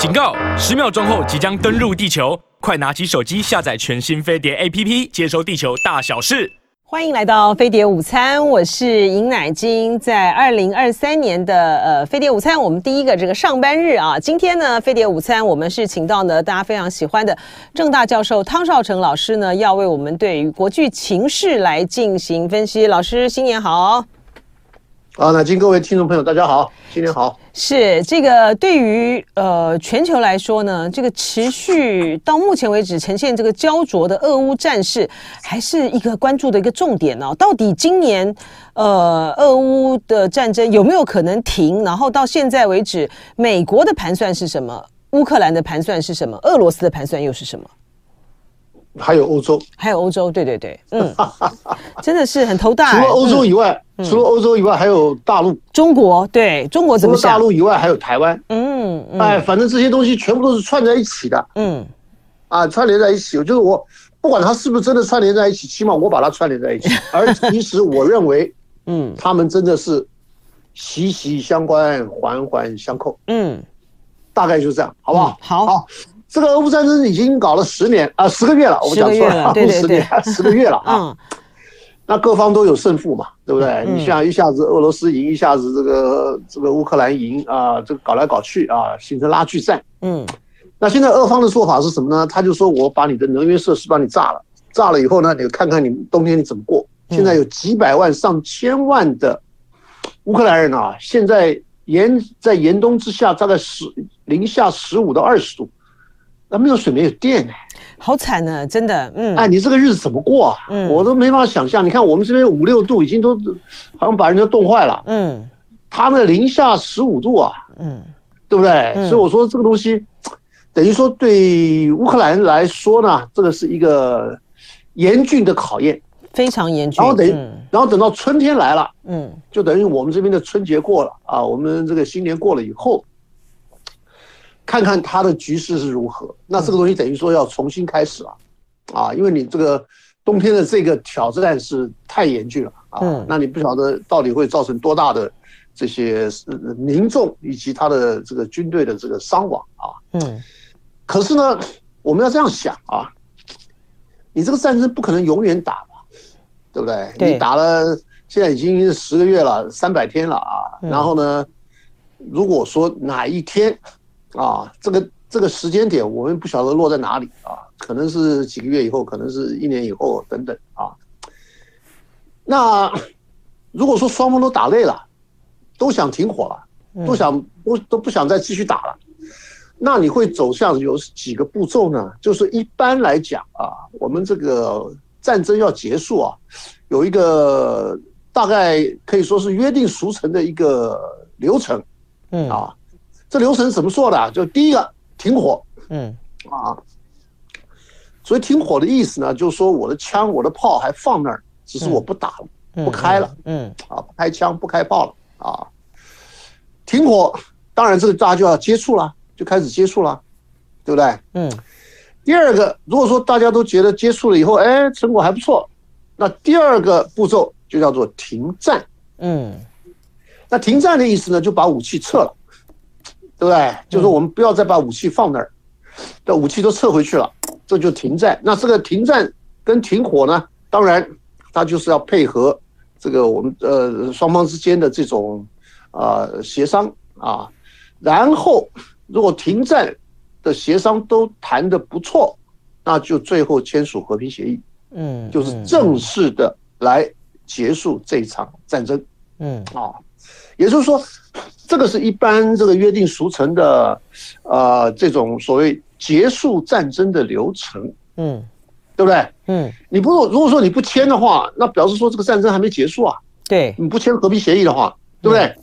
警告！十秒钟后即将登陆地球，快拿起手机下载全新飞碟 APP，接收地球大小事。欢迎来到飞碟午餐，我是尹乃菁。在二零二三年的呃飞碟午餐，我们第一个这个上班日啊，今天呢飞碟午餐我们是请到呢大家非常喜欢的郑大教授汤绍成老师呢，要为我们对于国际情势来进行分析。老师新年好。啊，乃菁各位听众朋友，大家好，新年好。是这个对于呃全球来说呢，这个持续到目前为止呈现这个胶着的俄乌战事，还是一个关注的一个重点哦。到底今年呃俄乌的战争有没有可能停？然后到现在为止，美国的盘算是什么？乌克兰的盘算是什么？俄罗斯的盘算又是什么？还有欧洲，还有欧洲，对对对，嗯，真的是很头大。除了欧洲以外，嗯、除了欧洲以外，还有大陆、中国，对中国怎么想？除了大陆以外，还有台湾，嗯，嗯，哎，反正这些东西全部都是串在一起的，嗯，啊，串联在一起。就是我不管它是不是真的串联在一起，起码我把它串联在一起。而其实我认为，嗯，他们真的是息息相关，环环相扣，嗯，大概就是这样，好不好？嗯、好。好这个俄乌战争已经搞了十年啊、呃，十个月了，我讲错了，不十年，十个月了啊。嗯，那各方都有胜负嘛，对不对？嗯、你像一下子俄罗斯赢，一下子这个这个乌克兰赢啊，这个搞来搞去啊，形成拉锯战。嗯，那现在俄方的做法是什么呢？他就说我把你的能源设施帮你炸了，炸了以后呢，你看看你冬天你怎么过。现在有几百万、上千万的乌克兰人啊，现在严在严冬之下，大概十零下十五到二十度。那没有水，没有电，哎，好惨呢，真的。嗯，哎，你这个日子怎么过啊？嗯，我都没办法想象。你看我们这边五六度，已经都好像把人都冻坏了。嗯，他们零下十五度啊。嗯，对不对？所以我说这个东西，等于说对乌克兰来说呢，这个是一个严峻的考验，非常严峻。然后等，然后等到春天来了，嗯，就等于我们这边的春节过了啊，我们这个新年过了以后。看看他的局势是如何，那这个东西等于说要重新开始了，啊，因为你这个冬天的这个挑战是太严峻了啊，那你不晓得到底会造成多大的这些民众以及他的这个军队的这个伤亡啊，嗯，可是呢，我们要这样想啊，你这个战争不可能永远打吧，对不对？你打了现在已经十个月了，三百天了啊，然后呢，如果说哪一天。啊，这个这个时间点我们不晓得落在哪里啊，可能是几个月以后，可能是一年以后等等啊。那如果说双方都打累了，都想停火了，都想不都不想再继续打了，那你会走向有几个步骤呢？就是一般来讲啊，我们这个战争要结束啊，有一个大概可以说是约定俗成的一个流程，嗯啊。这流程怎么做的？就第一个停火，嗯啊，所以停火的意思呢，就是说我的枪、我的炮还放那儿，只是我不打了，不开了，嗯啊，不开枪、不开炮了啊。停火，当然这个大家就要接触了，就开始接触了，对不对？嗯。第二个，如果说大家都觉得接触了以后，哎，成果还不错，那第二个步骤就叫做停战，嗯。那停战的意思呢，就把武器撤了。对不对？就是我们不要再把武器放那儿，这武器都撤回去了，这就停战。那这个停战跟停火呢，当然它就是要配合这个我们呃双方之间的这种啊协商啊。然后如果停战的协商都谈得不错，那就最后签署和平协议，嗯，就是正式的来结束这场战争，嗯啊。也就是说，这个是一般这个约定俗成的，呃，这种所谓结束战争的流程，嗯，对不对？嗯，你不如果说你不签的话，那表示说这个战争还没结束啊。对，你不签和平协议的话，对不对？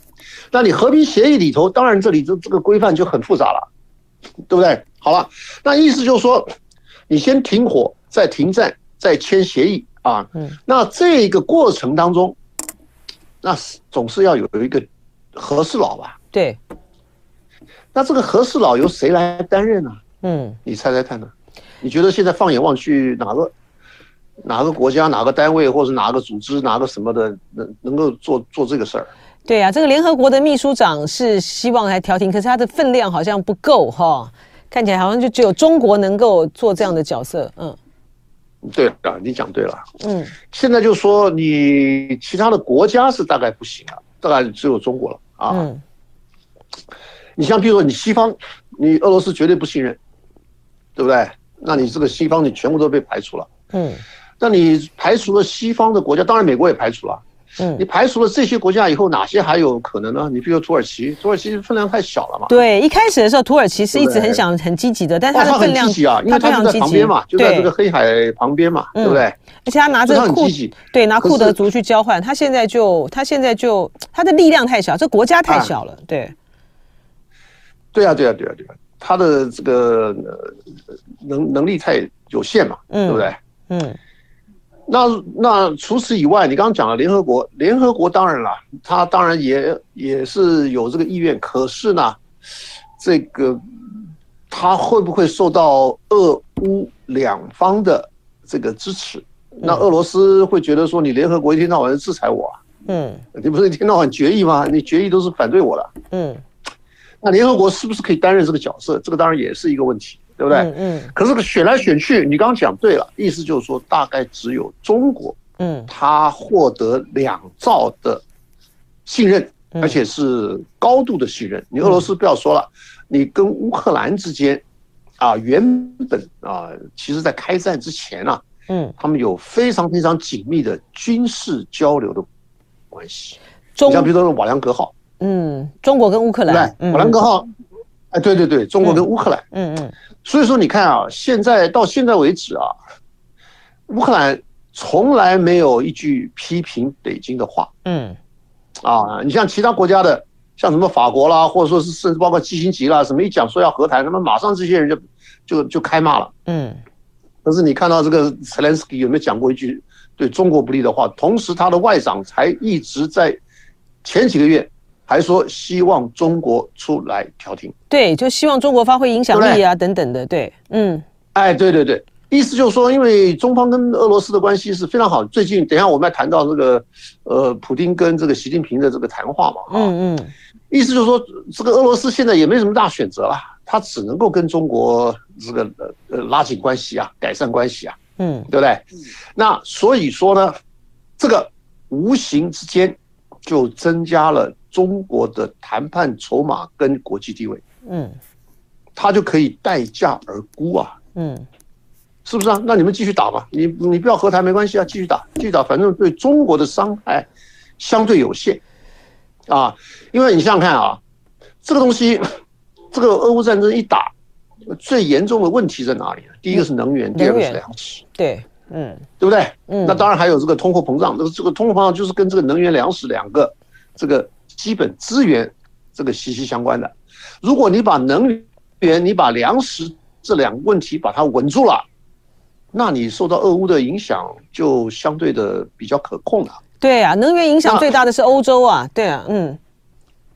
那你和平协议里头，当然这里这这个规范就很复杂了，对不对？好了，那意思就是说，你先停火，再停战，再签协议啊。嗯，那这个过程当中。那总是要有一个和事佬吧？对。那这个和事佬由谁来担任呢？嗯，你猜猜看呢？你觉得现在放眼望去，哪个哪个国家、哪个单位，或者哪个组织、哪个什么的，能能够做做这个事儿？对啊，这个联合国的秘书长是希望来调停，可是他的分量好像不够哈，看起来好像就只有中国能够做这样的角色。嗯，对啊，你讲对了。嗯，现在就说你其他的国家是大概不行了，大概只有中国了啊。嗯，你像比如说你西方，你俄罗斯绝对不信任，对不对？那你这个西方你全部都被排除了。嗯，那你排除了西方的国家，当然美国也排除了。嗯，你排除了这些国家以后，哪些还有可能呢？你比如土耳其，土耳其分量太小了嘛。对，一开始的时候，土耳其是一直很想很积极的，但是它的分量，它很积极啊，因为它就在旁边嘛，就在这个黑海旁边嘛，对不对？而且他拿着库，对，拿库德族去交换，他现在就，他现在就，他的力量太小，这国家太小了，对。对啊，对啊，对啊，对啊，他的这个能能力太有限嘛，对不对？嗯。那那除此以外，你刚刚讲了联合国，联合国当然了，他当然也也是有这个意愿，可是呢，这个他会不会受到俄乌两方的这个支持？那俄罗斯会觉得说，你联合国一天到晚制裁我啊，嗯，你不是一天到晚决议吗？你决议都是反对我的，嗯，那联合国是不是可以担任这个角色？这个当然也是一个问题。对不对？嗯，嗯，可是选来选去，你刚刚讲对了，意思就是说，大概只有中国，嗯，他获得两兆的信任，而且是高度的信任。你俄罗斯不要说了，你跟乌克兰之间，啊，原本啊，其实在开战之前啊，嗯，他们有非常非常紧密的军事交流的关系。中，像比如说瓦良格号，嗯，中国跟乌克兰，对，瓦良格号，哎，对对对，中国跟乌克兰，嗯嗯。所以说，你看啊，现在到现在为止啊，乌克兰从来没有一句批评北京的话。嗯，啊，你像其他国家的，像什么法国啦，或者说是甚至包括基辛格啦，什么一讲说要和谈，那么马上这些人就就就开骂了。嗯，可是你看到这个泽连斯基有没有讲过一句对中国不利的话？同时，他的外长才一直在前几个月。还说希望中国出来调停，对，就希望中国发挥影响力啊，等等的，对，嗯，哎，对对对，意思就是说，因为中方跟俄罗斯的关系是非常好。最近，等一下我们要谈到这个，呃，普京跟这个习近平的这个谈话嘛，嗯嗯，意思就是说，这个俄罗斯现在也没什么大选择了，他只能够跟中国这个呃拉紧关系啊，改善关系啊，嗯，对不对？那所以说呢，这个无形之间就增加了。中国的谈判筹码跟国际地位，嗯，他就可以待价而沽啊，嗯，是不是啊？那你们继续打吧，你你不要和谈没关系啊，继续打，继续打，反正对中国的伤害相对有限，啊，因为你想想看啊，这个东西，这个俄乌战争一打，最严重的问题在哪里？第一个是能源，第二个是粮食，对，嗯，对不对？嗯，那当然还有这个通货膨胀，这个这个通货膨胀就是跟这个能源、粮食两个这个。基本资源这个息息相关的，如果你把能源、你把粮食这两个问题把它稳住了，那你受到俄乌的影响就相对的比较可控了。对啊，能源影响最大的是欧洲啊，对啊，嗯，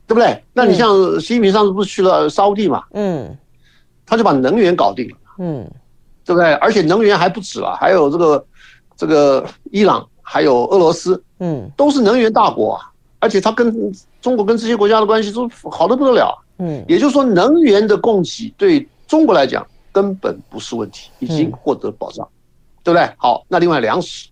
对不对？那你像习近平上次不是去了沙乌地嘛？嗯，他就把能源搞定了，嗯，对不对？而且能源还不止啊，还有这个这个伊朗，还有俄罗斯，嗯，都是能源大国啊。而且它跟中国跟这些国家的关系都好的不得了，嗯，也就是说，能源的供给对中国来讲根本不是问题，已经获得保障，对不对？好，那另外粮食，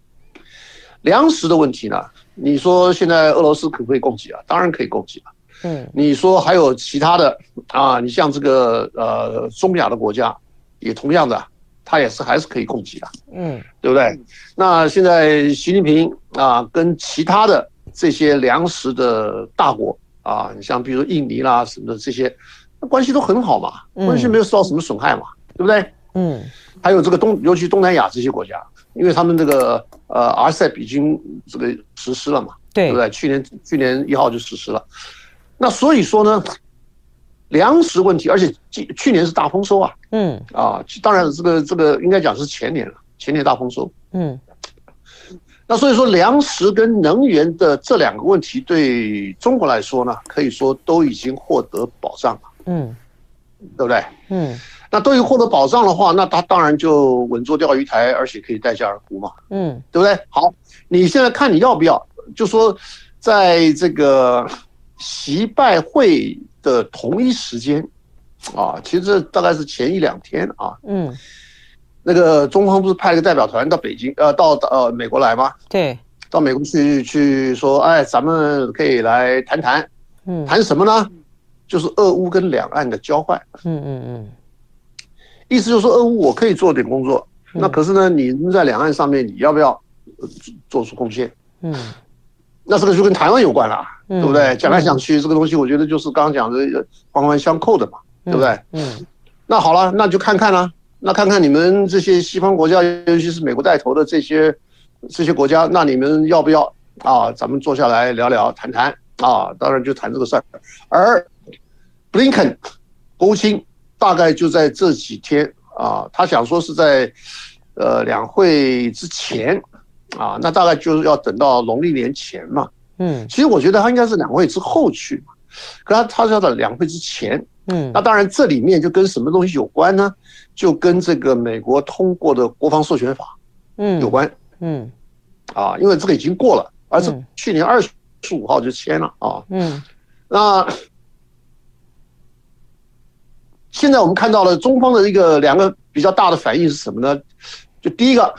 粮食的问题呢？你说现在俄罗斯可不可以供给啊？当然可以供给了，嗯，你说还有其他的啊？你像这个呃中亚的国家也同样的，它也是还是可以供给的，嗯，对不对？那现在习近平啊跟其他的。这些粮食的大国啊，你像比如印尼啦什么的这些，关系都很好嘛，关系没有受到什么损害嘛，对不对？嗯，还有这个东，尤其东南亚这些国家，因为他们这个呃 RCEP 已经这个实施了嘛，对，对不对？去年去年一号就实施了，那所以说呢，粮食问题，而且去年是大丰收啊，嗯，啊，当然这个这个应该讲是前年了，前年大丰收，嗯。那所以说，粮食跟能源的这两个问题，对中国来说呢，可以说都已经获得保障了。嗯，对不对？嗯。那都已获得保障的话，那他当然就稳坐钓鱼台，而且可以待价而沽嘛。嗯，对不对？好，你现在看你要不要？就说在这个习拜会的同一时间，啊，其实大概是前一两天啊，嗯，那个中方不是派了个代表团到北京，呃，到呃美国来吗？对，到美国去去说，哎，咱们可以来谈谈，嗯，谈什么呢？就是俄乌跟两岸的交换，嗯嗯嗯，意思就是说，俄乌我可以做点工作，那可是呢，你在两岸上面，你要不要做出贡献？嗯。那这个就跟台湾有关了，对不对？讲来讲去，这个东西我觉得就是刚刚讲的环环相扣的嘛，对不对？嗯。那好了，那就看看啦。那看看你们这些西方国家，尤其是美国带头的这些这些国家，那你们要不要啊？咱们坐下来聊聊，谈谈啊。当然就谈这个事儿。而布林肯国务卿大概就在这几天啊，他想说是在呃两会之前。啊，那大概就是要等到农历年前嘛。嗯，其实我觉得他应该是两会之后去嘛，可他他是要在两会之前。嗯，那当然这里面就跟什么东西有关呢？就跟这个美国通过的国防授权法，嗯，有关。嗯，啊，因为这个已经过了，而是去年二十五号就签了啊。嗯，那现在我们看到了中方的一个两个比较大的反应是什么呢？就第一个。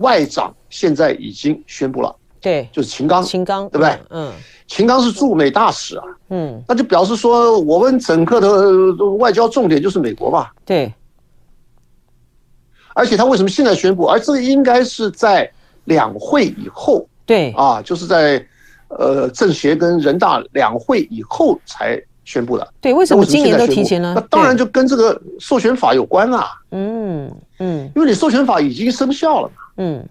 外长现在已经宣布了，对，就是秦刚，秦刚，对不对？嗯，秦刚是驻美大使啊，嗯，那就表示说我们整个的外交重点就是美国吧，对。而且他为什么现在宣布？而这个应该是在两会以后，对，啊，就是在呃政协跟人大两会以后才宣布的。对，为什么今年都提前了？那当然就跟这个授权法有关啊，嗯嗯，因为你授权法已经生效了嘛。嗯，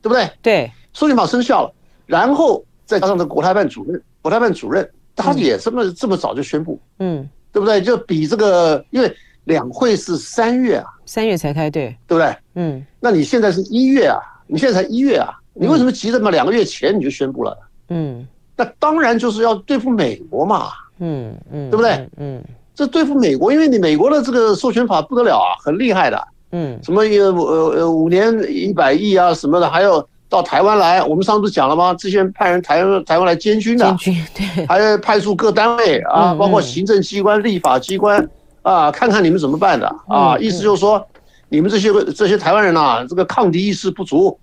对不对？对，授权法生效了，然后再加上这国台办主任，国台办主任他也这么、嗯、这么早就宣布，嗯，对不对？就比这个，因为两会是三月啊，三月才开，对，对不对？嗯，那你现在是一月啊，你现在才一月啊，你为什么急着嘛？两个月前你就宣布了？嗯，那当然就是要对付美国嘛，嗯嗯，对不对？嗯，这对付美国，因为你美国的这个授权法不得了啊，很厉害的。嗯，什么呃呃五年一百亿啊什么的，还要到台湾来。我们上次讲了吗？之前派人台湾台湾来监军的，监军对，还要派出各单位啊，包括行政机关、立法机关啊，看看你们怎么办的啊。意思就是说，你们这些这些台湾人呐，这个抗敌意识不足，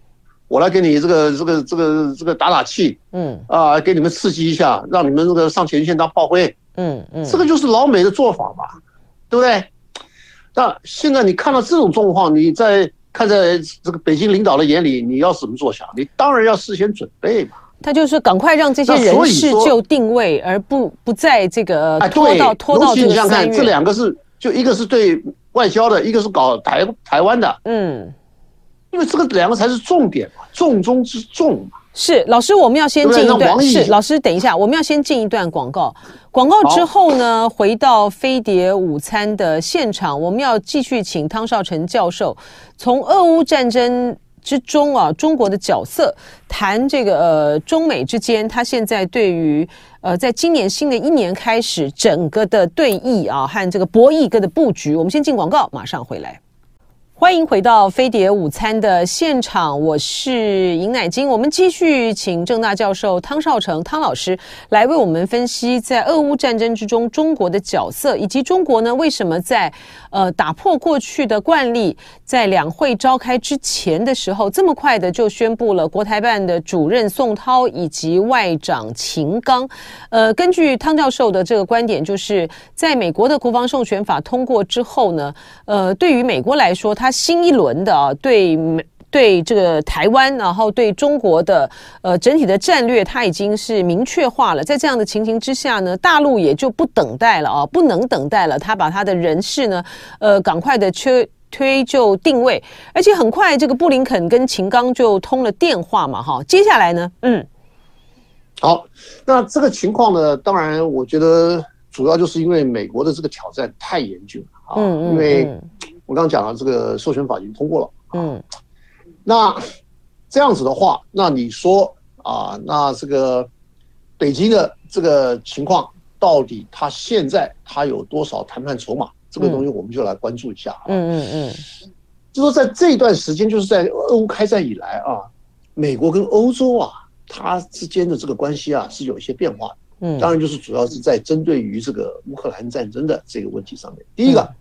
我来给你这个这个这个这个打打气，嗯啊，给你们刺激一下，让你们这个上前线当炮灰，嗯嗯，这个就是老美的做法嘛，对不对？那现在你看到这种状况，你在看在这个北京领导的眼里，你要怎么做想？你当然要事先准备嘛。他就是赶快让这些人事就定位，而不不在这个拖到拖到这个三月。你想看，这两个是就一个是对外交的，一个是搞台台湾的。嗯，因为这个两个才是重点嘛，重中之重嘛。是老师，我们要先进一段。是老师，等一下，我们要先进一段广告。广告之后呢，回到飞碟午餐的现场，我们要继续请汤绍成教授从俄乌战争之中啊，中国的角色谈这个呃中美之间，他现在对于呃在今年新的一年开始整个的对弈啊和这个博弈各的布局。我们先进广告，马上回来。欢迎回到飞碟午餐的现场，我是尹乃菁。我们继续请郑大教授汤绍成汤老师来为我们分析在俄乌战争之中中国的角色，以及中国呢为什么在呃打破过去的惯例，在两会召开之前的时候这么快的就宣布了国台办的主任宋涛以及外长秦刚。呃，根据汤教授的这个观点，就是在美国的国防授权法通过之后呢，呃，对于美国来说，他他新一轮的啊，对美对这个台湾，然后对中国的呃整体的战略，他已经是明确化了。在这样的情形之下呢，大陆也就不等待了啊，不能等待了。他把他的人事呢，呃，赶快的推推就定位，而且很快这个布林肯跟秦刚就通了电话嘛，哈。接下来呢，嗯，好，那这个情况呢，当然我觉得主要就是因为美国的这个挑战太严峻了啊，嗯嗯，因为。我刚刚讲了，这个授权法已经通过了。嗯，那这样子的话，那你说啊，那这个北京的这个情况，到底他现在他有多少谈判筹码？这个东西我们就来关注一下。嗯嗯嗯，就说在这段时间，就是在俄乌开战以来啊，美国跟欧洲啊，它之间的这个关系啊是有一些变化的。嗯，当然就是主要是在针对于这个乌克兰战争的这个问题上面。第一个，嗯、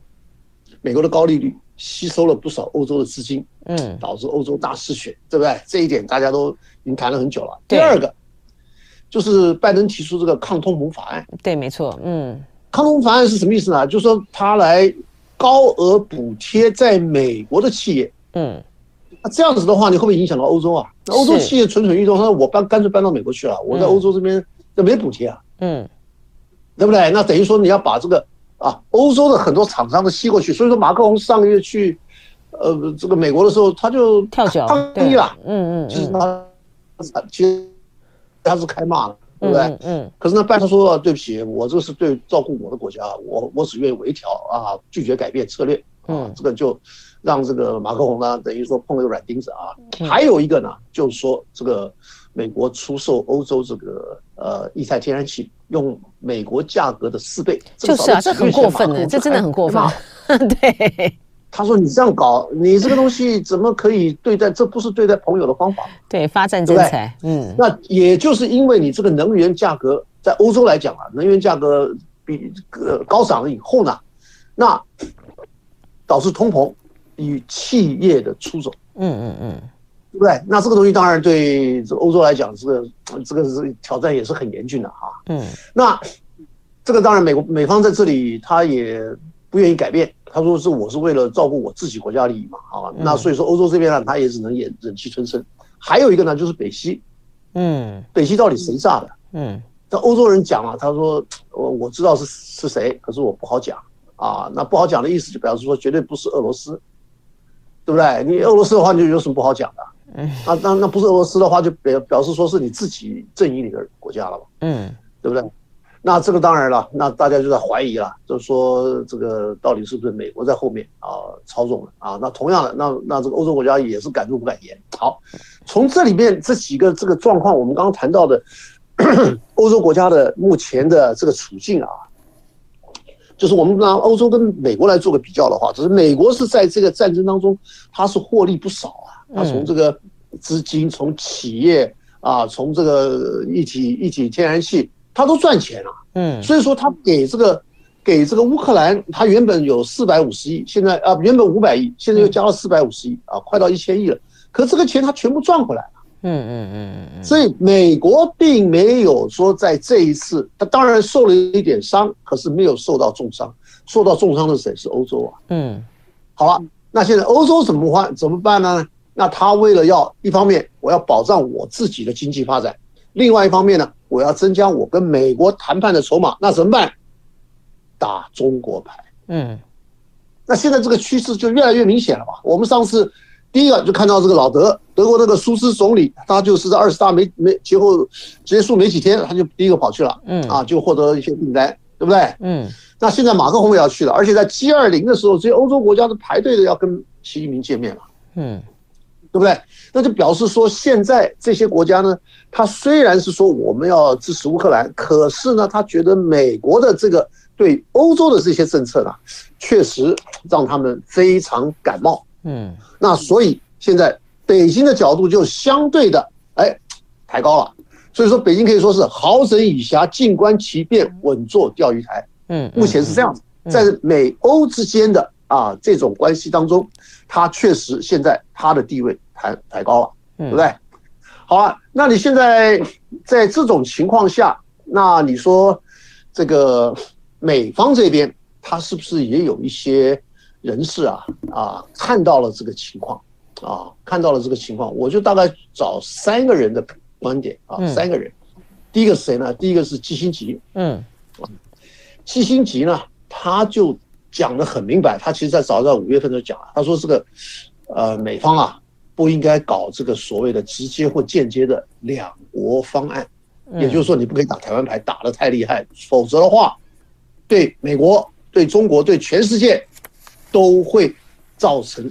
美国的高利率吸收了不少欧洲的资金，嗯，导致欧洲大失血，对不对？这一点大家都已经谈了很久了。第二个，就是拜登提出这个抗通膨法案。对，没错，嗯，抗通膨法案是什么意思呢？就是说他来高额补贴在美国的企业，嗯，那这样子的话，你会不会影响到欧洲啊？那欧洲企业蠢蠢欲动，他说我搬干脆搬到美国去了，我在欧洲这边。这没补贴啊，嗯，对不对？那等于说你要把这个啊，欧洲的很多厂商都吸过去。所以说，马克龙上个月去，呃，这个美国的时候，他就跳脚抗议了，嗯嗯，就是他其实他是开骂了，对不对？嗯。可是呢，拜登说对不起，我这个是对照顾我的国家，我我只愿意微调啊，拒绝改变策略。嗯，这个就让这个马克龙呢，等于说碰了个软钉子啊。还有一个呢，就是说这个。美国出售欧洲这个呃液态天然气，用美国价格的四倍，就是啊，这很过分的，这真的很过分。对，他说你这样搞，你这个东西怎么可以对待？这不是对待朋友的方法。对，发战争财。嗯，那也就是因为你这个能源价格在欧洲来讲啊，能源价格比呃高涨了以后呢，那导致通膨与企业的出走。嗯嗯嗯。对不对？那这个东西当然对这欧洲来讲，这个这个是挑战，也是很严峻的哈。嗯，那这个当然，美国美方在这里他也不愿意改变。他说是我是为了照顾我自己国家利益嘛，啊，那所以说欧洲这边呢，他也只能忍忍气吞声。还有一个呢，就是北溪，嗯，北溪到底谁炸的？嗯，这欧洲人讲啊，他说我我知道是是谁，可是我不好讲啊。那不好讲的意思就表示说绝对不是俄罗斯，对不对？你俄罗斯的话，你就有什么不好讲的？嗯，那那那不是俄罗斯的话，就表表示说是你自己阵营里的国家了嘛，嗯，对不对？那这个当然了，那大家就在怀疑了，就是说这个到底是不是美国在后面啊操纵了啊？那同样的，那那这个欧洲国家也是敢怒不敢言。好，从这里面这几个这个状况，我们刚刚谈到的 欧洲国家的目前的这个处境啊，就是我们拿欧洲跟美国来做个比较的话，就是美国是在这个战争当中，它是获利不少啊。他从这个资金，从企业啊，从这个一体一体天然气，他都赚钱了。嗯，所以说他给这个给这个乌克兰，他原本有四百五十亿，现在啊原本五百亿，现在又加了四百五十亿啊，快到一千亿了。可这个钱他全部赚回来了。嗯嗯嗯嗯。所以美国并没有说在这一次，他当然受了一点伤，可是没有受到重伤。受到重伤的是谁？是欧洲啊。嗯。好了，那现在欧洲怎么换？怎么办呢？那他为了要一方面我要保障我自己的经济发展，另外一方面呢，我要增加我跟美国谈判的筹码，那怎么办？打中国牌。嗯，那现在这个趋势就越来越明显了吧？我们上次第一个就看到这个老德，德国那个苏斯总理，他就是在二十大没没结后结束没几天，他就第一个跑去了。嗯，啊，就获得了一些订单，对不对？嗯，那现在马克宏也要去了，而且在 G 二零的时候，这些欧洲国家都排队的要跟习近平见面了。嗯。对不对？那就表示说，现在这些国家呢，他虽然是说我们要支持乌克兰，可是呢，他觉得美国的这个对欧洲的这些政策呢，确实让他们非常感冒。嗯，那所以现在北京的角度就相对的哎抬高了。所以说，北京可以说是好整以暇，静观其变，稳坐钓鱼台。嗯，目前是这样子，在美欧之间的啊这种关系当中，他确实现在他的地位。抬抬高了，对不对？好啊，那你现在在这种情况下，那你说这个美方这边，他是不是也有一些人士啊啊看到了这个情况啊，看到了这个情况？我就大概找三个人的观点啊，三个人。第一个是谁呢？第一个是基辛吉，嗯，基辛吉呢，他就讲得很明白，他其实在早在五月份就讲了，他说这个呃美方啊。不应该搞这个所谓的直接或间接的两国方案，也就是说，你不可以打台湾牌打得太厉害，否则的话，对美国、对中国、对全世界都会造成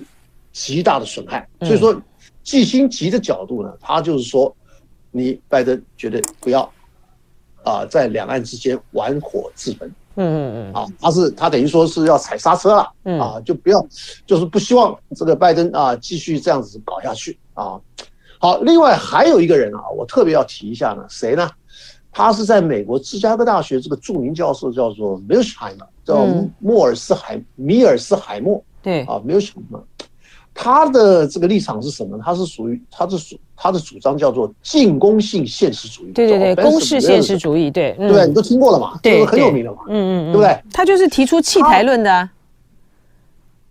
极大的损害。所以说，季辛吉的角度呢，他就是说，你拜登绝对不要啊，在两岸之间玩火自焚。嗯嗯嗯，啊，他是他等于说是要踩刹车了，啊，就不要，就是不希望这个拜登啊继续这样子搞下去啊。好，另外还有一个人啊，我特别要提一下呢，谁呢？他是在美国芝加哥大学这个著名教授，叫做 Mearsheimer，叫莫尔斯海、嗯、米尔斯海默。对啊，Mearsheimer，他的这个立场是什么？他是属于他是属他的主张叫做进攻性现实主义。对对对，公式现实主义，对、嗯、对，你都听过了嘛？对，这个很有名的嘛。嗯嗯嗯，对不对？他就是提出弃台论的、啊。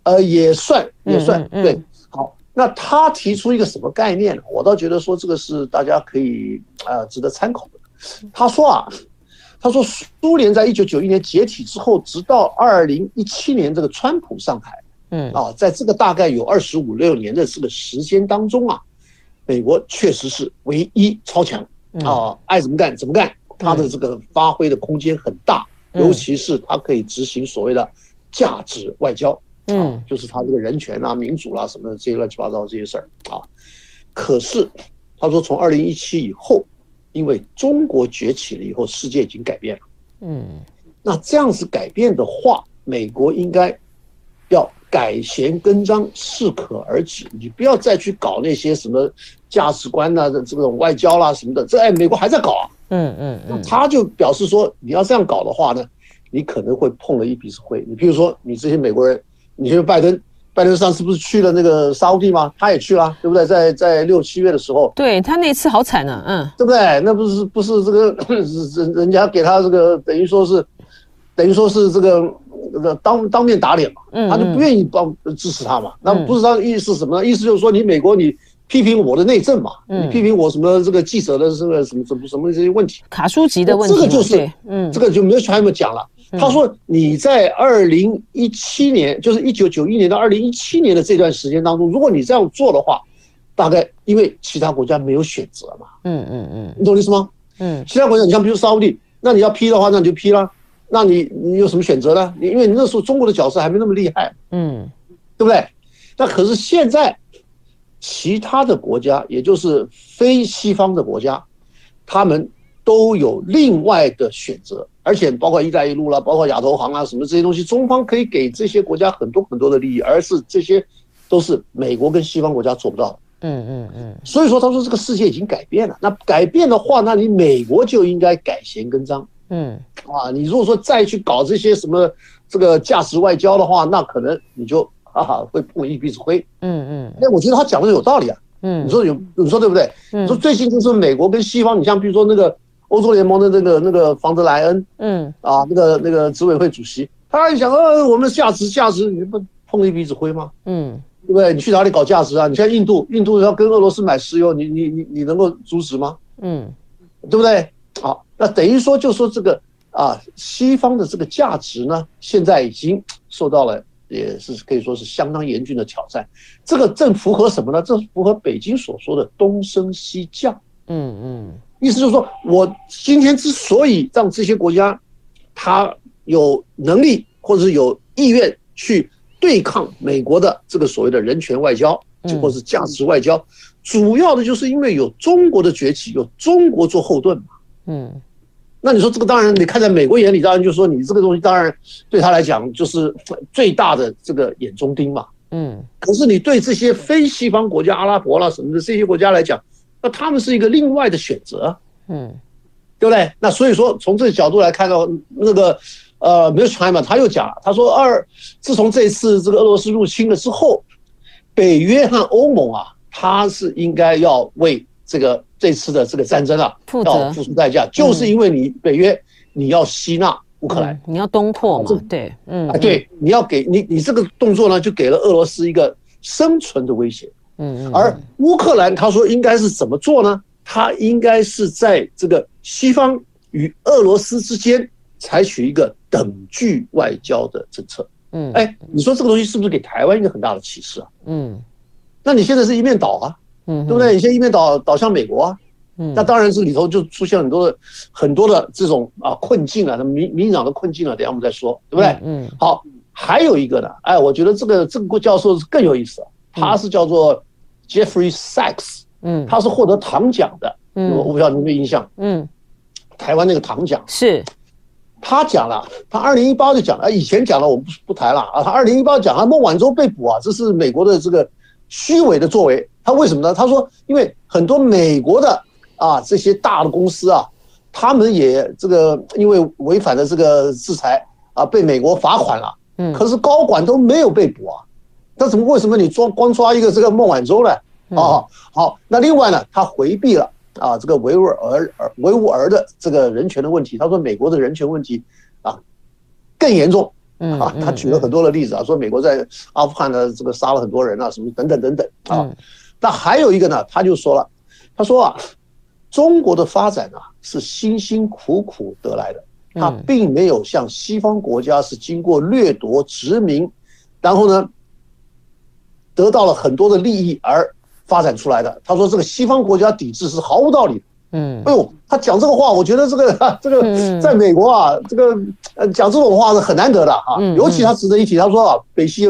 呃，也算也算、嗯嗯、对。好。那他提出一个什么概念？我倒觉得说这个是大家可以啊、呃、值得参考的。他说啊，他说苏联在一九九一年解体之后，直到二零一七年这个川普上台，嗯啊，在这个大概有二十五六年的这个时间当中啊，美国确实是唯一超强啊，爱怎么干怎么干，他的这个发挥的空间很大，尤其是他可以执行所谓的价值外交。嗯，就是他这个人权啊、民主啦、啊、什么的这些乱七八糟这些事儿啊。可是他说，从二零一七以后，因为中国崛起了以后，世界已经改变了。嗯，那这样子改变的话，美国应该要改弦更张，适可而止。你不要再去搞那些什么价值观呐、啊、这种外交啦什么的。这哎，美国还在搞啊。嗯嗯嗯，他就表示说，你要这样搞的话呢，你可能会碰了一鼻子灰。你比如说，你这些美国人。你说拜登，拜登上次不是去了那个沙乌地吗？他也去了，对不对？在在六七月的时候，对他那次好惨啊，嗯，对不对？那不是不是这个 人人家给他这个等于说是，等于说是这个这个当当面打脸嘛，嗯，他就不愿意帮支持他嘛。那不知道意思是什么呢？意思就是说你美国你批评我的内政嘛，你批评我什么这个记者的这个什么什么什么这些问题，卡舒吉的问题，这个就是，嗯，这个就没有全部讲了。他说：“你在二零一七年，就是一九九一年到二零一七年的这段时间当中，如果你这样做的话，大概因为其他国家没有选择嘛。嗯嗯嗯，你懂我意思吗？嗯，其他国家，你像比如沙乌地，那你要批的话，那你就批了。那你你有什么选择呢？你因为你那时候中国的角色还没那么厉害，嗯，对不对？那可是现在，其他的国家，也就是非西方的国家，他们都有另外的选择。”而且包括“一带一路”啦，包括亚投行啊，什么这些东西，中方可以给这些国家很多很多的利益，而是这些都是美国跟西方国家做不到的。嗯嗯嗯。所以说，他说这个世界已经改变了。那改变的话，那你美国就应该改弦更张。嗯。啊，你如果说再去搞这些什么这个价值外交的话，那可能你就哈哈会碰一鼻子灰。嗯嗯。那我觉得他讲的有道理啊。嗯。你说有，你说对不对？嗯。说最近就是美国跟西方，你像比如说那个。欧洲联盟的那个那个房德莱恩，嗯啊，那个那个执委会主席，他一想，呃，我们价值价值，你不碰了一鼻子灰吗？嗯，对不对？你去哪里搞价值啊？你像印度，印度要跟俄罗斯买石油，你你你你能够阻止吗？嗯，对不对？好，那等于说，就说这个啊，西方的这个价值呢，现在已经受到了，也是可以说是相当严峻的挑战。这个正符合什么呢？这符合北京所说的东升西降。嗯嗯。意思就是说，我今天之所以让这些国家，他有能力或者是有意愿去对抗美国的这个所谓的人权外交，或者是价值外交，主要的就是因为有中国的崛起，有中国做后盾嘛。嗯，那你说这个当然，你看在美国眼里，当然就是说你这个东西当然对他来讲就是最大的这个眼中钉嘛。嗯，可是你对这些非西方国家，阿拉伯啦什么的这些国家来讲。那他们是一个另外的选择，嗯，对不对？那所以说，从这个角度来看到，那个呃，梅尔斯海默他又讲了，他说二，自从这次这个俄罗斯入侵了之后，北约和欧盟啊，他是应该要为这个这次的这个战争啊，要付出代价，就是因为你北约你要吸纳乌克兰，你要东扩嘛，对，嗯，啊，对，你要给你你这个动作呢，就给了俄罗斯一个生存的威胁。嗯，而乌克兰他说应该是怎么做呢？他应该是在这个西方与俄罗斯之间采取一个等距外交的政策。嗯，哎，你说这个东西是不是给台湾一个很大的启示啊？嗯，那你现在是一面倒啊，嗯，对不对？你现在一面倒倒向美国啊，嗯，那当然是里头就出现很多的很多的这种啊困境啊，民民党的困境啊，等下我们再说，对不对？嗯，好，还有一个呢，哎，我觉得这个这个教授是更有意思啊。他是叫做 Jeffrey Sachs，嗯，他是获得唐奖的，嗯，我不知道你有没有印象，嗯，台湾那个唐奖。是，他讲了，他二零一八就讲了，以前讲了我不不谈了啊，他二零一八讲啊，孟晚舟被捕啊，这是美国的这个虚伪的作为他为什么呢？他说，因为很多美国的啊这些大的公司啊，他们也这个因为违反了这个制裁啊，被美国罚款了。嗯，可是高管都没有被捕啊。那怎么为什么你抓光抓一个这个孟晚舟呢？啊，好，那另外呢，他回避了啊这个维吾尔尔维吾尔的这个人权的问题。他说美国的人权问题啊更严重。嗯啊，他举了很多的例子啊，说美国在阿富汗呢这个杀了很多人啊，什么等等等等啊。那还有一个呢，他就说了，他说啊，中国的发展啊是辛辛苦苦得来的，他并没有像西方国家是经过掠夺殖民，然后呢得到了很多的利益而发展出来的。他说这个西方国家抵制是毫无道理的。嗯，哎呦，他讲这个话，我觉得这个 这个在美国啊，这个呃讲这种话是很难得的啊。尤其他值得一提，他说啊，北溪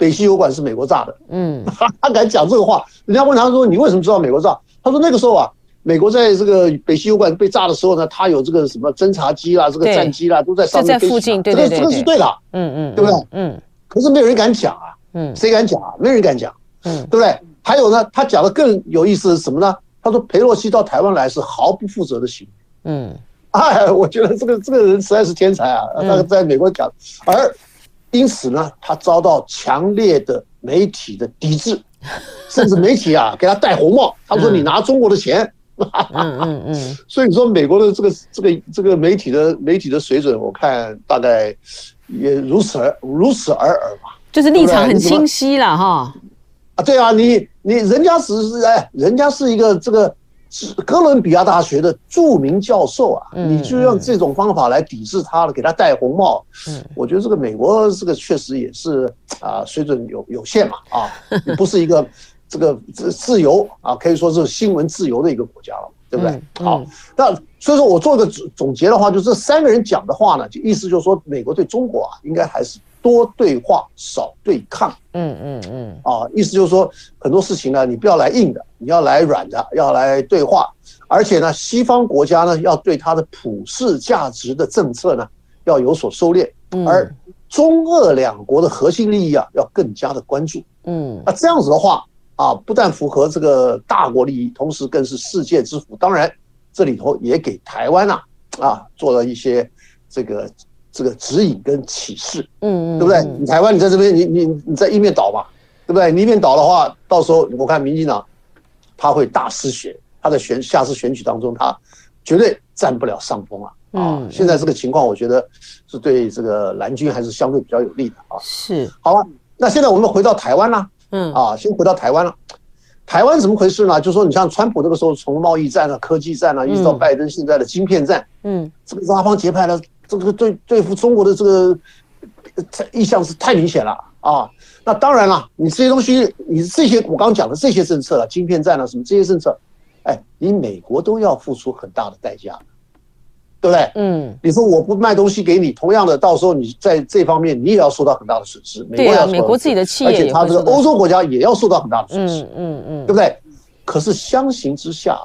北溪油管是美国炸的。嗯，他敢讲这个话，人家问他说你为什么知道美国炸？他说那个时候啊，美国在这个北溪油管被炸的时候呢，他有这个什么侦察机啦，这个战机啦都在上面飞行，这个这个是对的。嗯嗯，对不对？嗯，可是没有人敢讲啊。嗯，谁敢讲啊？没人敢讲。嗯，对不对？还有呢，他讲的更有意思是什么呢？他说：“裴洛西到台湾来是毫不负责的行为。”嗯，哎，我觉得这个这个人实在是天才啊！那个在美国讲，而因此呢，他遭到强烈的媒体的抵制，甚至媒体啊给他戴红帽。他说：“你拿中国的钱。”嗯嗯嗯。所以你说美国的这个这个这个媒体的媒体的水准，我看大概也如此而如此而尔吧。就是立场很清晰了哈。啊，对啊，你你人家只是哎，人家是一个这个是哥伦比亚大学的著名教授啊，你就用这种方法来抵制他了，给他戴红帽。嗯，我觉得这个美国这个确实也是啊，水准有有限嘛啊，不是一个 这个自自由啊，可以说是新闻自由的一个国家了，对不对？好，那所以说我做个总总结的话，就这三个人讲的话呢，就意思就是说，美国对中国啊，应该还是。多对话，少对抗。嗯嗯嗯。啊，意思就是说，很多事情呢，你不要来硬的，你要来软的，要来对话。而且呢，西方国家呢，要对它的普世价值的政策呢，要有所收敛。而中俄两国的核心利益啊，要更加的关注。嗯。那这样子的话啊，不但符合这个大国利益，同时更是世界之福。当然，这里头也给台湾呐啊，啊做了一些这个。这个指引跟启示，嗯嗯，对不对？你台湾，你在这边，你你你在一面倒嘛，对不对？你一面倒的话，到时候我看民进党他会大失血，他在选下次选举当中，他绝对占不了上风啊！啊，现在这个情况，我觉得是对这个蓝军还是相对比较有利的啊。是，好了，那现在我们回到台湾了，嗯啊，先回到台湾了。台湾怎么回事呢？就是说你像川普那个时候，从贸易战啊、科技战啊，一直到拜登现在的晶片战，嗯，这个拉帮结派的。这个对对付中国的这个意向是太明显了啊！那当然了，你这些东西，你这些我刚刚讲的这些政策了，晶片战了什么这些政策，哎，你美国都要付出很大的代价，对不对？嗯，你说我不卖东西给你，同样的，到时候你在这方面你也要受到很大的损失。美国要美国自己的企业，而且他这个欧洲国家也要受到很大的损失。嗯嗯嗯，对不对？可是相形之下，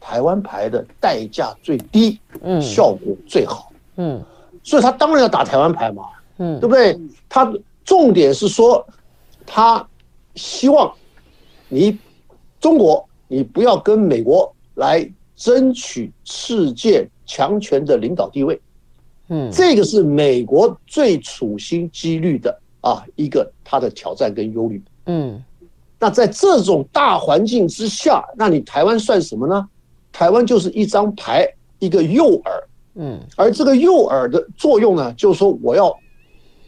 台湾牌的代价最低，嗯，效果最好，嗯。所以他当然要打台湾牌嘛，嗯，对不对？他重点是说，他希望你中国，你不要跟美国来争取世界强权的领导地位，嗯，这个是美国最处心积虑的啊一个他的挑战跟忧虑，嗯，那在这种大环境之下，那你台湾算什么呢？台湾就是一张牌，一个诱饵。嗯，而这个诱饵的作用呢，就是说我要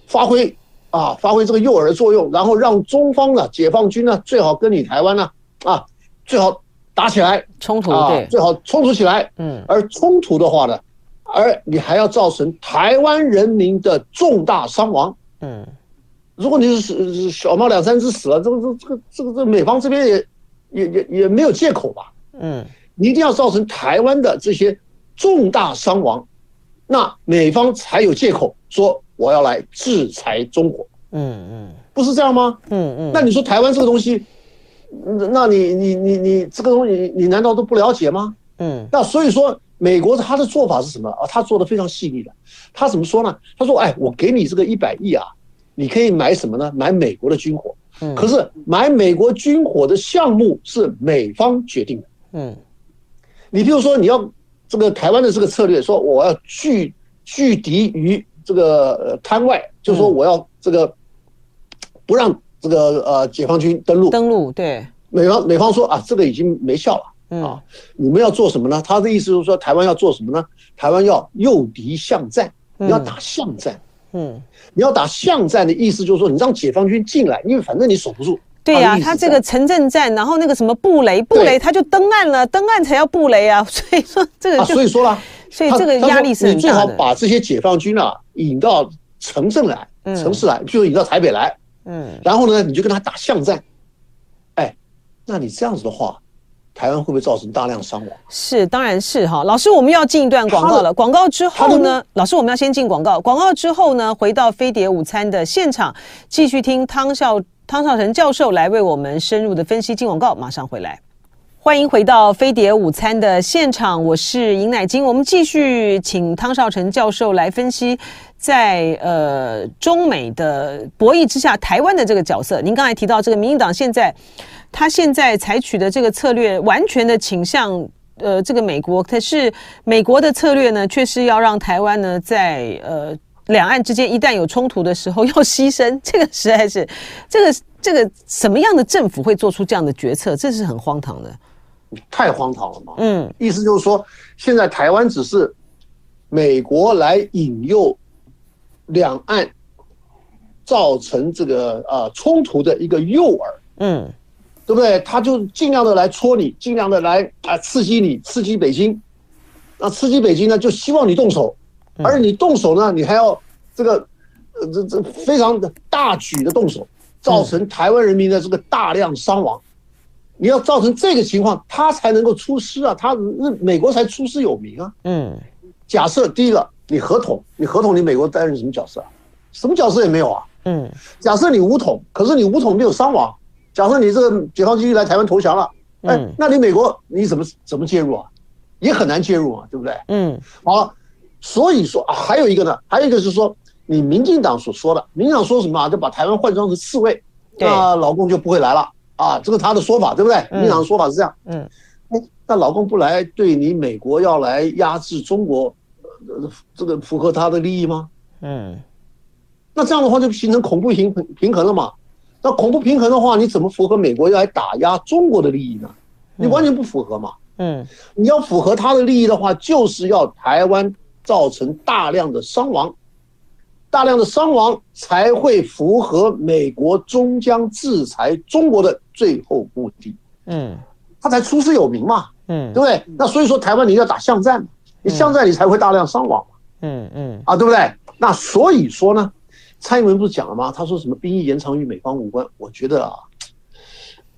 发挥啊，发挥这个诱饵的作用，然后让中方呢，解放军呢，最好跟你台湾呢，啊，最好打起来，冲突对，最好冲突起来。嗯，而冲突的话呢，而你还要造成台湾人民的重大伤亡。嗯，如果你是小猫两三只死了，这个这个这个这个这美方这边也也也也没有借口吧？嗯，你一定要造成台湾的这些。重大伤亡，那美方才有借口说我要来制裁中国。嗯嗯，不是这样吗？嗯嗯，那你说台湾这个东西，那你你你你这个东西，你难道都不了解吗？嗯，那所以说美国他的做法是什么啊？他做的非常细腻的。他怎么说呢？他说：“哎，我给你这个一百亿啊，你可以买什么呢？买美国的军火。嗯，可是买美国军火的项目是美方决定的。嗯，你比如说你要这个台湾的这个策略，说我要拒拒敌于这个滩外，就是说我要这个不让这个呃解放军登陆。登陆，对。美方美方说啊，这个已经没效了。啊，你们要做什么呢？他的意思就是说，台湾要做什么呢？台湾要诱敌巷战，你要打巷战。嗯，你要打巷战的意思就是说，你让解放军进来，因为反正你守不住。对呀，他这个城镇战，然后那个什么布雷，布雷他就登岸了，登岸才要布雷啊。所以说这个，所以说了，所以这个压力是很大的。你最好把这些解放军啊引到城镇来，城市来，就引到台北来。嗯，然后呢，你就跟他打巷战。哎，那你这样子的话。台湾会不会造成大量伤亡？是，当然是哈。老师，我们要进一段广告了。广告之后呢，老师，我们要先进广告。广告之后呢，回到飞碟午餐的现场，继续听汤少汤少成教授来为我们深入的分析。进广告，马上回来。欢迎回到飞碟午餐的现场，我是尹乃金。我们继续请汤少成教授来分析，在呃中美的博弈之下，台湾的这个角色。您刚才提到这个民进党现在。他现在采取的这个策略，完全的倾向，呃，这个美国。可是美国的策略呢，却是要让台湾呢，在呃两岸之间一旦有冲突的时候 要牺牲。这个实在是，这个这个什么样的政府会做出这样的决策？这是很荒唐的，太荒唐了嘛。嗯，意思就是说，现在台湾只是美国来引诱两岸造成这个呃冲突的一个诱饵。嗯。对不对？他就尽量的来戳你，尽量的来啊刺激你，刺激北京。那刺激北京呢，就希望你动手，而你动手呢，你还要这个呃这这非常的大举的动手，造成台湾人民的这个大量伤亡。你要造成这个情况，他才能够出师啊，他那美国才出师有名啊。嗯。假设第一个，你合同，你合同，你美国担任什么角色啊？什么角色也没有啊。嗯。假设你武统，可是你武统没有伤亡。假设你这个解放军来台湾投降了，哎，那你美国你怎么怎么介入啊？也很难介入啊，对不对？嗯，好，所以说啊，还有一个呢，还有一个是说，你民进党所说的，民进党说什么啊？就把台湾换装成刺猬，那老公就不会来了啊，这个他的说法，对不对？民进党的说法是这样。嗯，哎，那老公不来，对你美国要来压制中国，呃，这个符合他的利益吗？嗯，那这样的话就形成恐怖平衡平衡了嘛？那恐怖平衡的话，你怎么符合美国要来打压中国的利益呢？你完全不符合嘛。嗯，你要符合他的利益的话，就是要台湾造成大量的伤亡，大量的伤亡才会符合美国终将制裁中国的最后目的。嗯，他才出师有名嘛。嗯，对不对？那所以说台湾你要打巷战，你巷战你才会大量伤亡。嗯嗯，啊，对不对？那所以说呢？蔡英文不是讲了吗？他说什么兵役延长与美方无关。我觉得啊，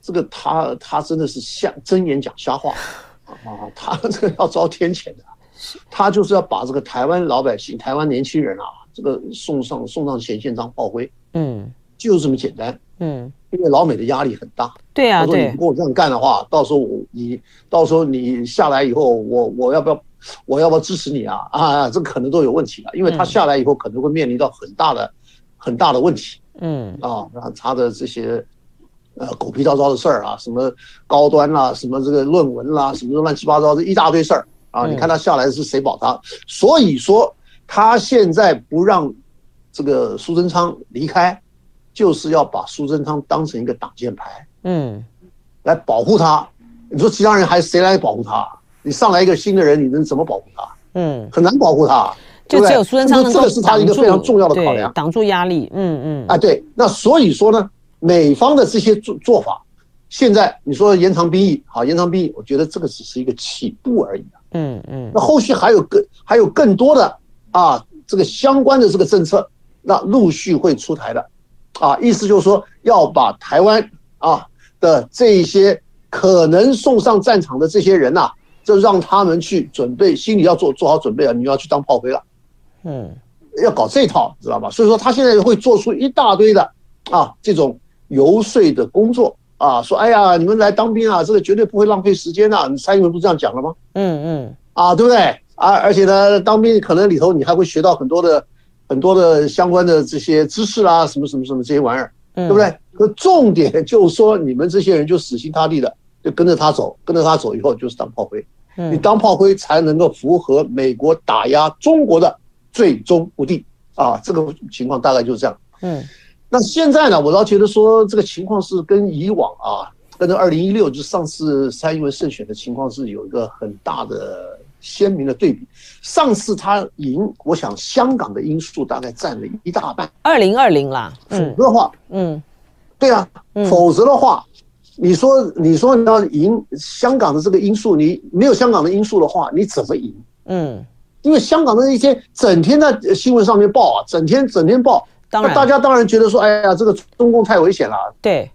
这个他他真的是瞎睁眼讲瞎话啊！他这个要遭天谴的，他就是要把这个台湾老百姓、台湾年轻人啊，这个送上送上前线当炮灰。嗯，就是这么简单。嗯，因为老美的压力很大。对啊，他说你不跟我这样干的话，到时候我你到时候你下来以后，我我要不要我要不要支持你啊？啊，这可能都有问题了，因为他下来以后可能会面临到很大的。很大的问题，嗯啊，然后他的这些呃狗屁倒灶的事儿啊，什么高端啦，什么这个论文啦，什么乱七八糟的一大堆事儿啊，你看他下来是谁保他？所以说他现在不让这个苏贞昌离开，就是要把苏贞昌当成一个挡箭牌，嗯，来保护他。你说其他人还谁来保护他？你上来一个新的人，你能怎么保护他？嗯，很难保护他。就只有苏贞昌这个是他一个非常重要的考量，挡住压力。嗯嗯。啊，对，那所以说呢，美方的这些做做法，现在你说延长兵役，好，延长兵役，我觉得这个只是一个起步而已。嗯嗯。那后续还有更还有更多的啊，这个相关的这个政策，那陆续会出台的。啊，意思就是说要把台湾啊的这一些可能送上战场的这些人呐，就让他们去准备，心里要做做好准备啊，你要去当炮灰了。嗯，要搞这套，知道吧？所以说他现在会做出一大堆的啊这种游说的工作啊，说哎呀，你们来当兵啊，这个绝对不会浪费时间呐。你蔡英文不是这样讲了吗？嗯嗯，啊，对不对？啊，而且呢，当兵可能里头你还会学到很多的很多的相关的这些知识啊，什么什么什么这些玩意儿，对不对？可重点就是说，你们这些人就死心塌地的就跟着他走，跟着他走以后就是当炮灰。嗯，你当炮灰才能够符合美国打压中国的最终目的啊！这个情况大概就是这样。嗯，那现在呢，我倒觉得说这个情况是跟以往啊，跟这二零一六就是上次蔡英文胜选的情况是有一个很大的。鲜明的对比，上次他赢，我想香港的因素大概占了一大半。二零二零啦，否则的话，嗯，对啊，否则的话，你说你说你要赢香港的这个因素，你没有香港的因素的话，你怎么赢？嗯，因为香港的一些整天在新闻上面报啊，整天整天报，当然大家当然觉得说，哎呀，这个中共太危险了，对，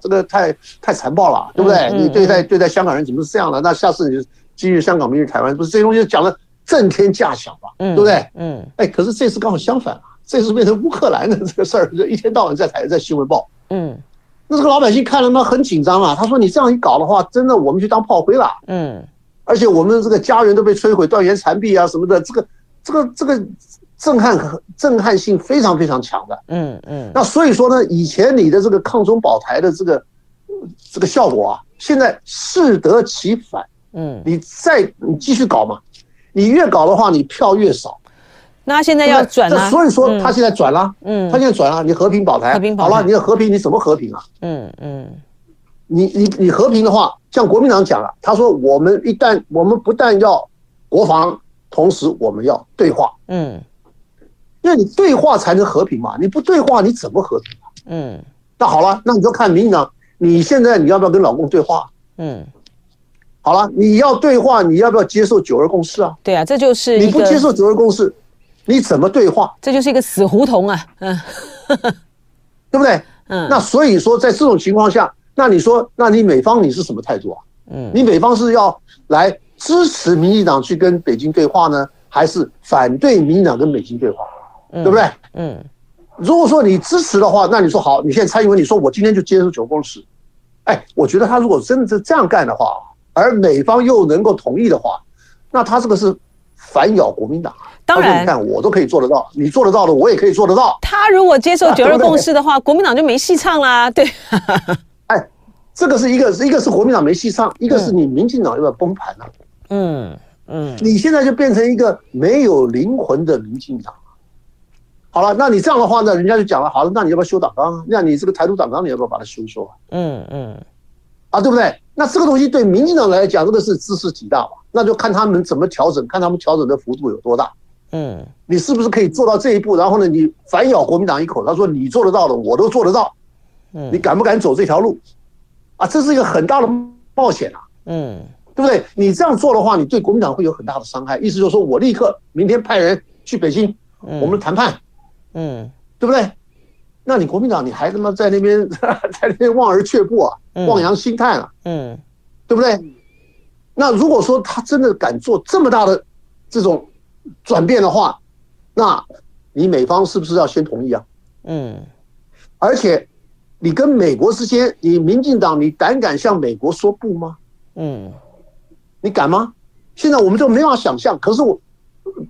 这个太太残暴了，对不对？你对待对待香港人怎么是这样的？那下次你就。基于香港，明日台湾，不是这些东西讲的震天价响嘛，嗯、对不对？嗯，哎，可是这次刚好相反啊，这次变成乌克兰的这个事儿，就一天到晚在台在新闻报，嗯，那这个老百姓看了嘛很紧张啊，他说你这样一搞的话，真的我们去当炮灰了，嗯，而且我们这个家园都被摧毁，断垣残壁啊什么的，这个这个这个震撼震撼性非常非常强的，嗯嗯，那所以说呢，以前你的这个抗中保台的这个这个效果啊，现在适得其反。嗯，你再你继续搞嘛，你越搞的话，你票越少。那现在要转了，所以说他现在转了，嗯，他现在转了，你和平保台，和平保台。好了，你要和平，你怎么和平啊？嗯嗯，你你你和平的话，像国民党讲了，他说我们一旦我们不但要国防，同时我们要对话，嗯，因为你对话才能和平嘛，你不对话你怎么和平啊？嗯，那好了，那你就看民进党，你现在你要不要跟老共对话？嗯。好了，你要对话，你要不要接受九二共识啊？对啊，这就是你不接受九二共识，你怎么对话？这就是一个死胡同啊，嗯，对不对？嗯，那所以说，在这种情况下，那你说，那你美方你是什么态度啊？嗯，你美方是要来支持民进党去跟北京对话呢，还是反对民进党跟北京对话？对不对？嗯，如果说你支持的话，那你说好，你现在蔡英文，你说我今天就接受九二共识，哎，我觉得他如果真的是这样干的话。而美方又能够同意的话，那他这个是反咬国民党。当然，你看我都可以做得到，你做得到的我也可以做得到。他如果接受九二共识的话，国民党就没戏唱啦。对，哎，这个是一个，一个是国民党没戏唱，一个是你民进党要不要崩盘了？嗯嗯，你现在就变成一个没有灵魂的民进党。好了，那你这样的话呢，人家就讲了，好了，那你要不要修党纲？那你这个台独党纲你要不要把它修一修啊？嗯嗯，啊，对不对？那这个东西对民进党来讲，这个是兹事体大嘛？那就看他们怎么调整，看他们调整的幅度有多大。嗯，你是不是可以做到这一步？然后呢，你反咬国民党一口，他说你做得到的，我都做得到。嗯，你敢不敢走这条路？啊，这是一个很大的冒险啊。嗯，对不对？你这样做的话，你对国民党会有很大的伤害。意思就是说我立刻明天派人去北京，我们谈判。嗯，对不对？那你国民党你还他妈在那边 在那边望而却步啊，望洋兴叹啊，嗯，对不对？那如果说他真的敢做这么大的这种转变的话，那你美方是不是要先同意啊？嗯，而且你跟美国之间，你民进党你胆敢向美国说不吗？嗯，你敢吗？现在我们就没法想象，可是我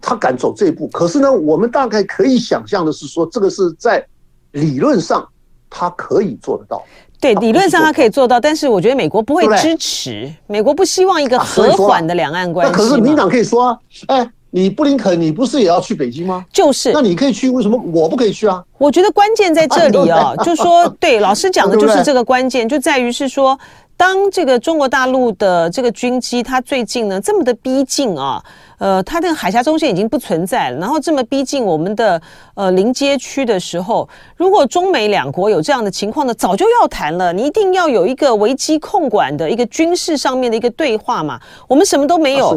他敢走这一步，可是呢，我们大概可以想象的是说，这个是在。理论上，他可以做得到。对，理论上他可以做到，但是我觉得美国不会支持。美国不希望一个和缓的两岸关系。那可是民党可以说啊，哎，你布林肯，你不是也要去北京吗？就是。那你可以去，为什么我不可以去啊？我觉得关键在这里 啊，就说对，老师讲的就是这个关键，就在于是说，当这个中国大陆的这个军机，它最近呢这么的逼近啊。呃，它这个海峡中线已经不存在了，然后这么逼近我们的呃临街区的时候，如果中美两国有这样的情况呢，早就要谈了。你一定要有一个危机控管的一个军事上面的一个对话嘛。我们什么都没有，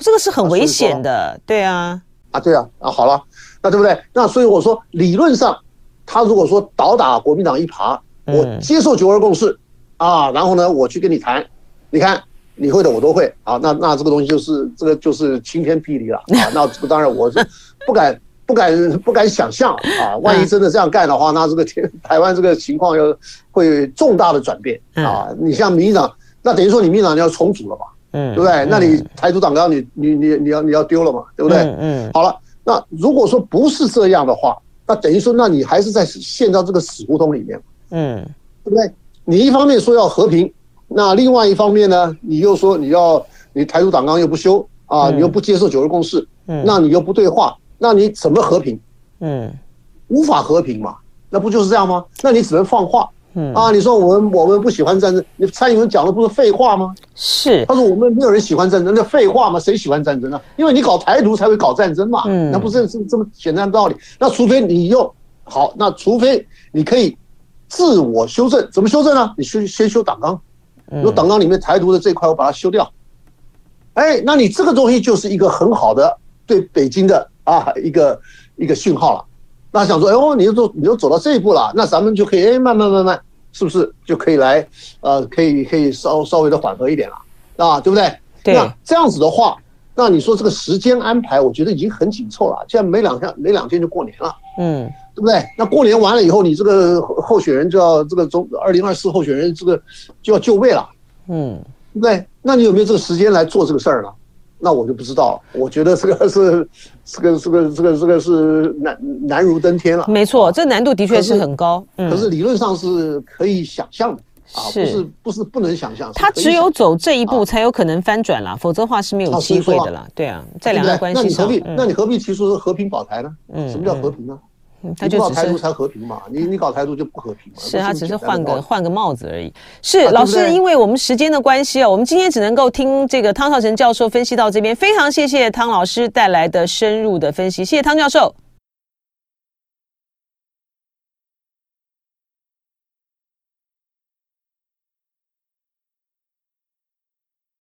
这个是很危险的，啊、对啊。啊，对啊，啊好了，那对不对？那所以我说，理论上，他如果说倒打国民党一耙，我接受九二共识、嗯、啊，然后呢，我去跟你谈，你看。你会的我都会啊，那那这个东西就是这个就是晴天霹雳了啊，那这个当然我是不敢不敢不敢想象啊，万一真的这样干的话，那这个台台湾这个情况要会重大的转变啊。你像民进党，那等于说你民进党你要重组了嘛，嗯，对不对？那你台独党纲你你你你要你要丢了嘛，对不对？嗯，好了，那如果说不是这样的话，那等于说那你还是在陷到这个死胡同里面，嗯，对不对？你一方面说要和平，那另外一方面呢，你又说你要你台独党纲又不修啊，你又不接受九二共识，嗯，那你又不对话，那你怎么和平？嗯，无法和平嘛，那不就是这样吗？那你只能放话。嗯啊，你说我们我们不喜欢战争，你蔡英文讲的不是废话吗？是，他说我们没有人喜欢战争，那废话吗？谁喜欢战争啊？因为你搞台独才会搞战争嘛，嗯，那不是这这么简单的道理。那除非你又好，那除非你可以自我修正，怎么修正呢？你先先修党纲，如果党纲里面台独的这块我把它修掉，哎，那你这个东西就是一个很好的对北京的啊一个一个讯号了。那想说，哎呦，你又走，你又走到这一步了，那咱们就可以，哎，慢慢慢慢，是不是就可以来，呃，可以可以稍稍微的缓和一点了，啊，对不对？对。那这样子的话，那你说这个时间安排，我觉得已经很紧凑了。现在没两天，没两天就过年了，嗯，对不对？那过年完了以后，你这个候选人就要这个中二零二四候选人这个就要就位了，嗯，对不对？那你有没有这个时间来做这个事儿呢？那我就不知道，我觉得这个是，这个这个这个这个是难难如登天了。没错，这难度的确是很高。可是，嗯、可是理论上是可以想象的啊，是不是不是不能想象。他只有走这一步才有可能翻转了，啊、否则的话是没有机会的了。对啊，在两岸关系上，那你何必、嗯、那你何必提出和平保台呢？嗯，什么叫和平呢？他就是台独才和平嘛，你你搞台独就不和平嘛。是他只是换个换个帽子而已。是老师，因为我们时间的关系啊，我们今天只能够听这个汤绍成教授分析到这边。非常谢谢汤老师带来的深入的分析，谢谢汤教授。